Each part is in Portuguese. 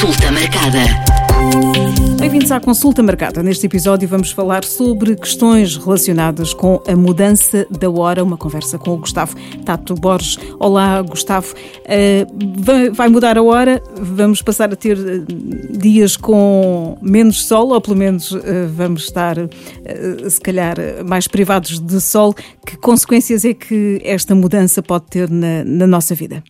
Consulta marcada. Bem-vindos à consulta marcada. Neste episódio vamos falar sobre questões relacionadas com a mudança da hora. Uma conversa com o Gustavo Tato Borges. Olá, Gustavo. Uh, vai mudar a hora? Vamos passar a ter uh, dias com menos sol, ou pelo menos uh, vamos estar, se calhar, mais privados de sol. Que consequências é que esta mudança pode ter na, na nossa vida?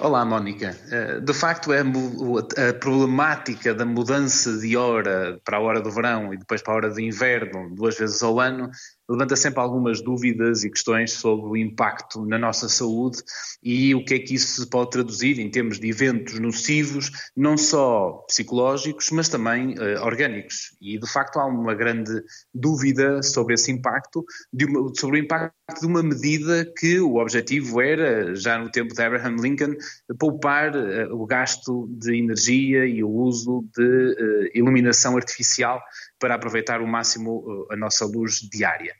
Olá, Mónica. Eh, de facto, é a problemática da mudança de hora para a hora do verão e depois para a hora de inverno, duas vezes ao ano, levanta sempre algumas dúvidas e questões sobre o impacto na nossa saúde e o que é que isso se pode traduzir em termos de eventos nocivos, não só psicológicos, mas também uh, orgânicos. E de facto há uma grande dúvida sobre esse impacto, uma, sobre o impacto de uma medida que o objetivo era, já no tempo de Abraham Lincoln, poupar uh, o gasto de energia e o uso de uh, iluminação artificial para aproveitar o máximo a nossa luz diária.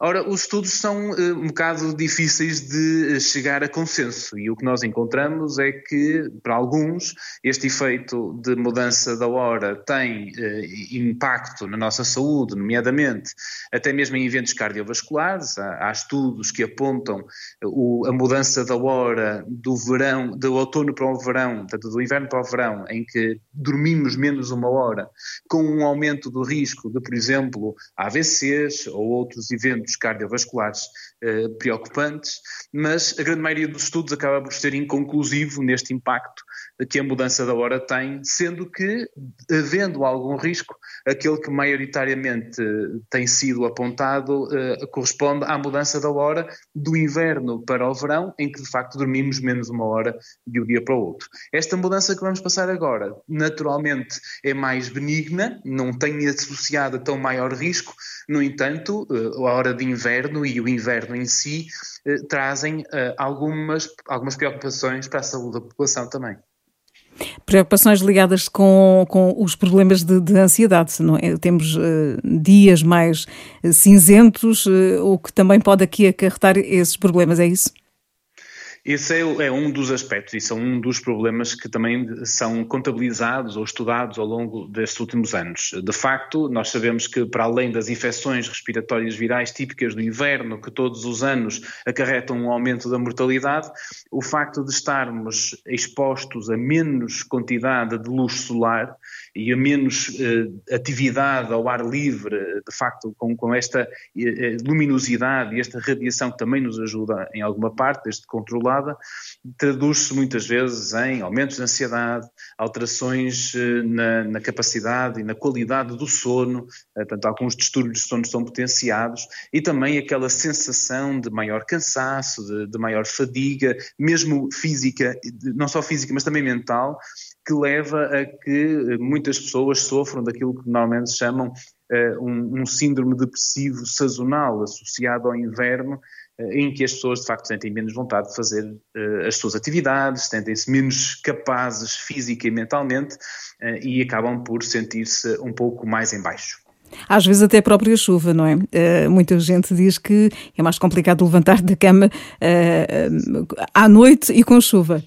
Ora, os estudos são uh, um bocado difíceis de eh, chegar a consenso e o que nós encontramos é que, para alguns, este efeito de mudança da hora tem uh, impacto na nossa saúde, nomeadamente até mesmo em eventos cardiovasculares. Há, há estudos que apontam o, a mudança da hora do verão, do outono para o verão, portanto, do inverno para o verão, em que dormimos menos uma hora, com um aumento do risco de, por exemplo, AVCs ou outros eventos eventos cardiovasculares eh, preocupantes, mas a grande maioria dos estudos acaba por ser inconclusivo neste impacto que a mudança da hora tem, sendo que, havendo algum risco, aquele que maioritariamente tem sido apontado eh, corresponde à mudança da hora do inverno para o verão, em que de facto dormimos menos uma hora de um dia para o outro. Esta mudança que vamos passar agora, naturalmente, é mais benigna, não tem associada tão maior risco, no entanto, eh, a hora de inverno e o inverno em si eh, trazem algumas, algumas preocupações para a saúde da população também. Preocupações ligadas com, com os problemas de, de ansiedade, é? Temos uh, dias mais cinzentos, uh, o que também pode aqui acarretar esses problemas, é isso? Esse é, é, um dos aspectos e são um dos problemas que também são contabilizados ou estudados ao longo destes últimos anos. De facto, nós sabemos que, para além das infecções respiratórias virais típicas do inverno, que todos os anos acarretam um aumento da mortalidade, o facto de estarmos expostos a menos quantidade de luz solar e a menos eh, atividade ao ar livre, de facto, com, com esta eh, luminosidade e esta radiação que também nos ajuda em alguma parte, desde traduz-se muitas vezes em aumentos de ansiedade, alterações eh, na, na, capacidade e na qualidade do sono, eh, portanto, alguns distúrbios de sono são potenciados e também aquela sensação de maior cansaço, de, de maior fadiga, mesmo física, não só física, mas também mental, que leva a que muitas pessoas sofram daquilo que normalmente chamam um, um, síndrome depressivo sazonal associado ao inverno, em que as pessoas de facto sentem menos vontade de fazer uh, as suas atividades, sentem-se menos capazes física e mentalmente e acabam por sentir-se um pouco mais em baixo. Às vezes até a própria chuva, não é? Uh, muita gente diz que é mais complicado levantar da cama uh, uh, à noite e com chuva.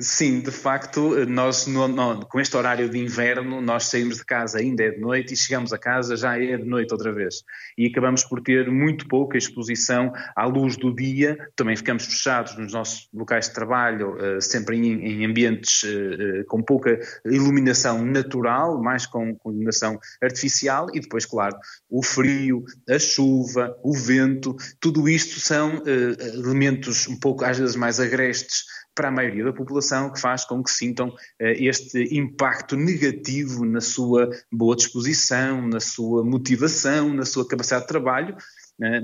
Sim, de facto, nós no, no, com este horário de inverno, nós saímos de casa ainda é de noite e chegamos a casa já é de noite outra vez. E acabamos por ter muito pouca exposição à luz do dia, também ficamos fechados nos nossos locais de trabalho, uh, sempre em, em ambientes uh, com pouca iluminação natural, mais com, com iluminação artificial, e depois, claro, o frio, a chuva, o vento, tudo isto são elementos um pouco às vezes mais agrestes para a maioria da população, que faz com que sintam uh, este impacto negativo na sua boa disposição, na sua motivação, na sua capacidade de trabalho?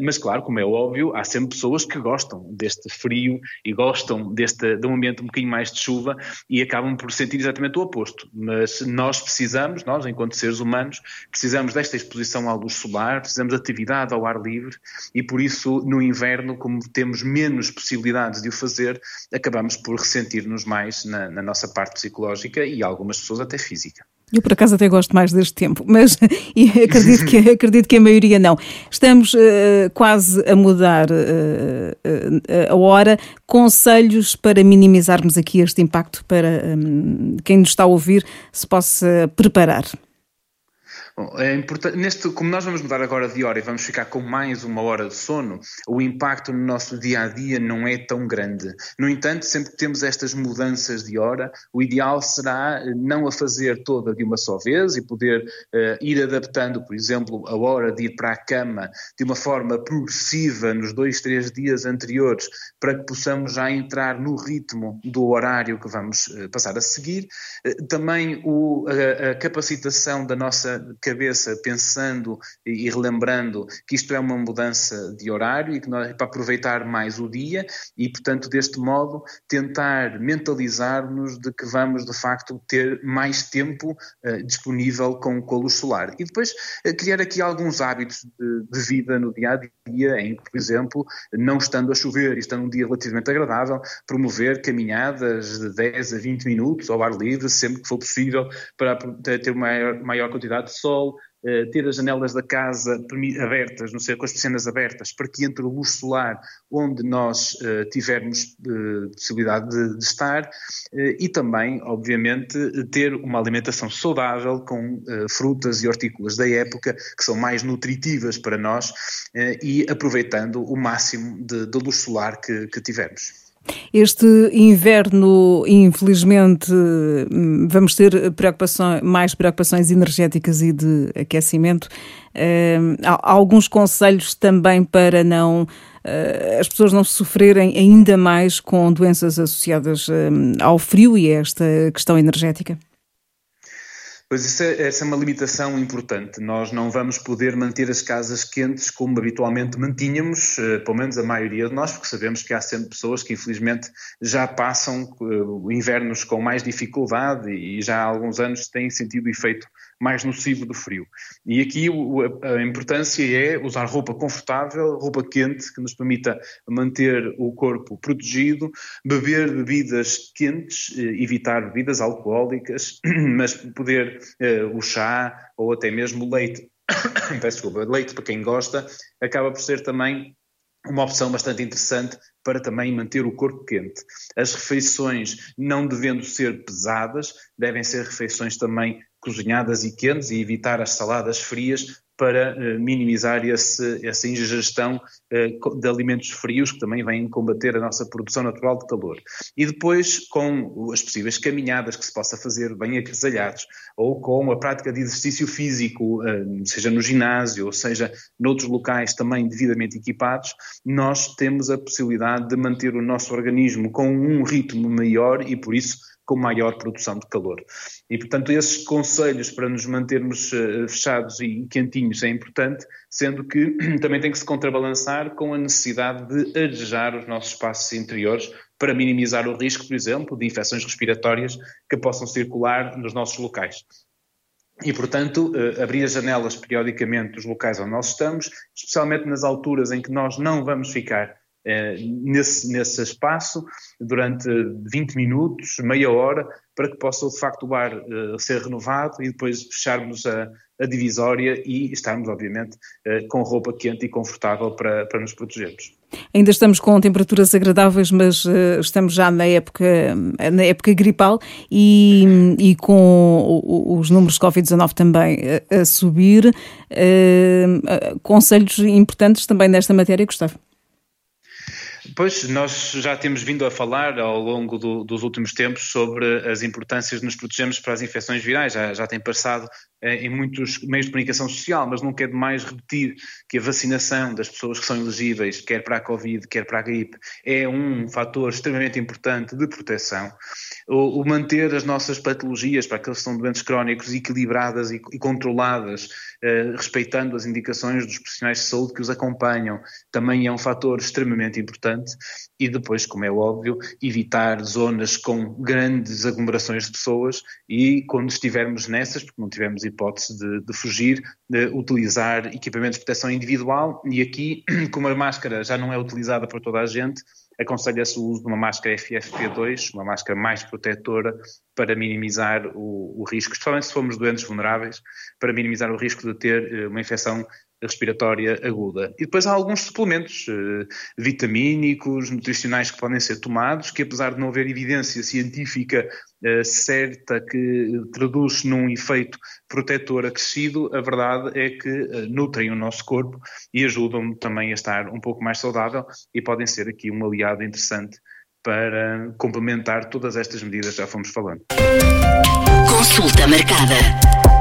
Mas, claro, como é óbvio, há sempre pessoas que gostam deste frio e gostam deste, de um ambiente um bocadinho mais de chuva e acabam por sentir exatamente o oposto. Mas nós precisamos, nós, enquanto seres humanos, precisamos desta exposição à luz solar, precisamos de atividade ao ar livre e, por isso, no inverno, como temos menos possibilidades de o fazer, acabamos por ressentir-nos mais na, na nossa parte psicológica e algumas pessoas até física. Eu, por acaso, até gosto mais deste tempo, mas acredito que, acredito que a maioria não. Estamos uh, quase a mudar uh, uh, a hora. Conselhos para minimizarmos aqui este impacto, para um, quem nos está a ouvir se possa preparar. É importante, neste, como nós vamos mudar agora de hora e vamos ficar com mais uma hora de sono, o impacto no nosso dia a dia não é tão grande. No entanto, sempre que temos estas mudanças de hora, o ideal será eh, não a fazer toda de uma só vez e poder uh, ir adaptando, por exemplo, a hora de ir para a cama de uma forma progressiva nos dois, três dias anteriores, para que possamos já entrar no ritmo do horário que vamos uh, passar a seguir. Uh, também o, a, a capacitação da nossa cabeça pensando e relembrando que isto é uma mudança de horário e que nós, para aproveitar mais o dia e, portanto, deste modo, tentar mentalizar-nos de que vamos, de facto, ter mais tempo uh, disponível com, a luz solar. E depois uh, criar aqui alguns hábitos de, de, vida no dia a dia, em que, por exemplo, não estando a chover e estando um dia relativamente agradável, promover caminhadas de 10 a 20 minutos ao ar livre, sempre que for possível, para ter maior, maior quantidade de sol sol, eh, ter as janelas da casa abertas, não sei, com as persianas abertas, para que entre luz solar onde nós uh, tivermos uh, possibilidade de, de estar e também, obviamente, ter uma alimentação saudável com frutas e hortícolas da época que são mais nutritivas para nós e aproveitando o máximo de, de luz solar que, que tivermos. Este inverno, infelizmente, vamos ter preocupações, mais preocupações energéticas e de aquecimento. Há alguns conselhos também para não eh, as pessoas não sofrerem ainda mais com doenças associadas ao frio e a esta questão energética. Pois isso é, essa é uma limitação importante. Nós não vamos poder manter as casas quentes como habitualmente mantínhamos, eh, pelo menos a maioria de nós, porque sabemos que há sempre pessoas que infelizmente já passam uh, invernos com mais dificuldade e já há alguns anos têm sentido efeito mais nocivo do frio. E aqui a, importância é usar roupa confortável, roupa quente, que nos permita manter o corpo protegido, beber bebidas quentes, eh, evitar bebidas alcoólicas, mas poder uh, o chá ou até mesmo o leite. Peço desculpa, leite para quem gosta, acaba por ser também uma opção bastante interessante para também manter o corpo quente. As refeições não devendo ser pesadas, devem ser refeições também cozinhadas e quentes e evitar as saladas frias para uh, minimizar esse, essa ingestão uh, de alimentos frios que também vêm combater a nossa produção natural de calor. E depois, com as possíveis caminhadas que se possa fazer bem agasalhados, ou com a prática de exercício físico, uh, seja no ginásio, ou seja noutros locais também devidamente equipados, nós temos a possibilidade de manter o nosso organismo com um ritmo maior e, por isso, com maior produção de calor. E, portanto, esses conselhos para nos mantermos uh, fechados e quentinhos é importante, sendo que também tem que se contrabalançar com a necessidade de arejar os nossos espaços interiores para minimizar o risco, por exemplo, de infecções respiratórias que possam circular nos nossos locais. E, portanto, uh, abrir as janelas periodicamente dos locais onde nós estamos, especialmente nas alturas em que nós não vamos ficar eh, nesse, nesse espaço durante 20 minutos, meia hora, para que possa de facto o ar uh, ser renovado e depois fecharmos a, a divisória e estarmos, obviamente, uh, com roupa quente e confortável para, para nos protegermos. Ainda estamos com temperaturas agradáveis, mas uh, estamos já na época, na época gripal e, e com os números Covid-19 também a, a subir. conselhos importantes também nesta matéria, Gustavo? Pois, nós já temos vindo a falar ao longo do, dos últimos tempos sobre as importâncias de nos protegermos para as infecções virais. Já, já tem passado em muitos meios de comunicação social, mas nunca é demais repetir que a vacinação das pessoas que são elegíveis, quer para a Covid, quer para a gripe, é um fator extremamente importante de proteção. O, o manter as nossas patologias para aqueles que são doentes crónicos equilibradas e, e controladas, eh, respeitando as indicações dos profissionais de saúde que os acompanham, também é um fator extremamente importante. E depois, como é óbvio, evitar zonas com grandes aglomerações de pessoas e quando estivermos nessas, porque não tivemos hipótese de, de fugir, de utilizar equipamentos de proteção individual. E aqui, como a máscara já não é utilizada por toda a gente, aconselha-se o uso de uma máscara FFP2, uma máscara mais protetora, para minimizar o, o risco, especialmente se formos doentes vulneráveis, para minimizar o risco de ter eh, uma infecção respiratória aguda. E depois há alguns suplementos eh, vitamínicos, nutricionais que podem ser tomados, que apesar de não haver evidência científica eh, certa que traduz num efeito protetor acrescido, a verdade é que eh, nutrem o nosso corpo e ajudam também a estar um pouco mais saudável e podem ser aqui um aliado interessante para complementar todas estas medidas que já fomos falando. Consulta marcada.